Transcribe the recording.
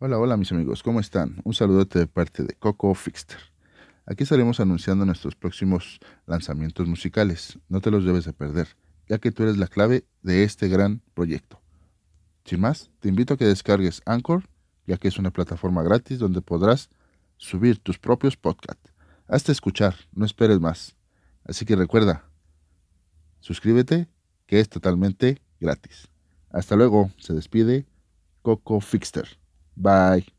Hola, hola mis amigos, ¿cómo están? Un saludote de parte de Coco Fixter. Aquí estaremos anunciando nuestros próximos lanzamientos musicales. No te los debes de perder, ya que tú eres la clave de este gran proyecto. Sin más, te invito a que descargues Anchor, ya que es una plataforma gratis donde podrás subir tus propios podcasts. Hasta escuchar, no esperes más. Así que recuerda, suscríbete, que es totalmente gratis. Hasta luego, se despide Coco Fixter. Bye.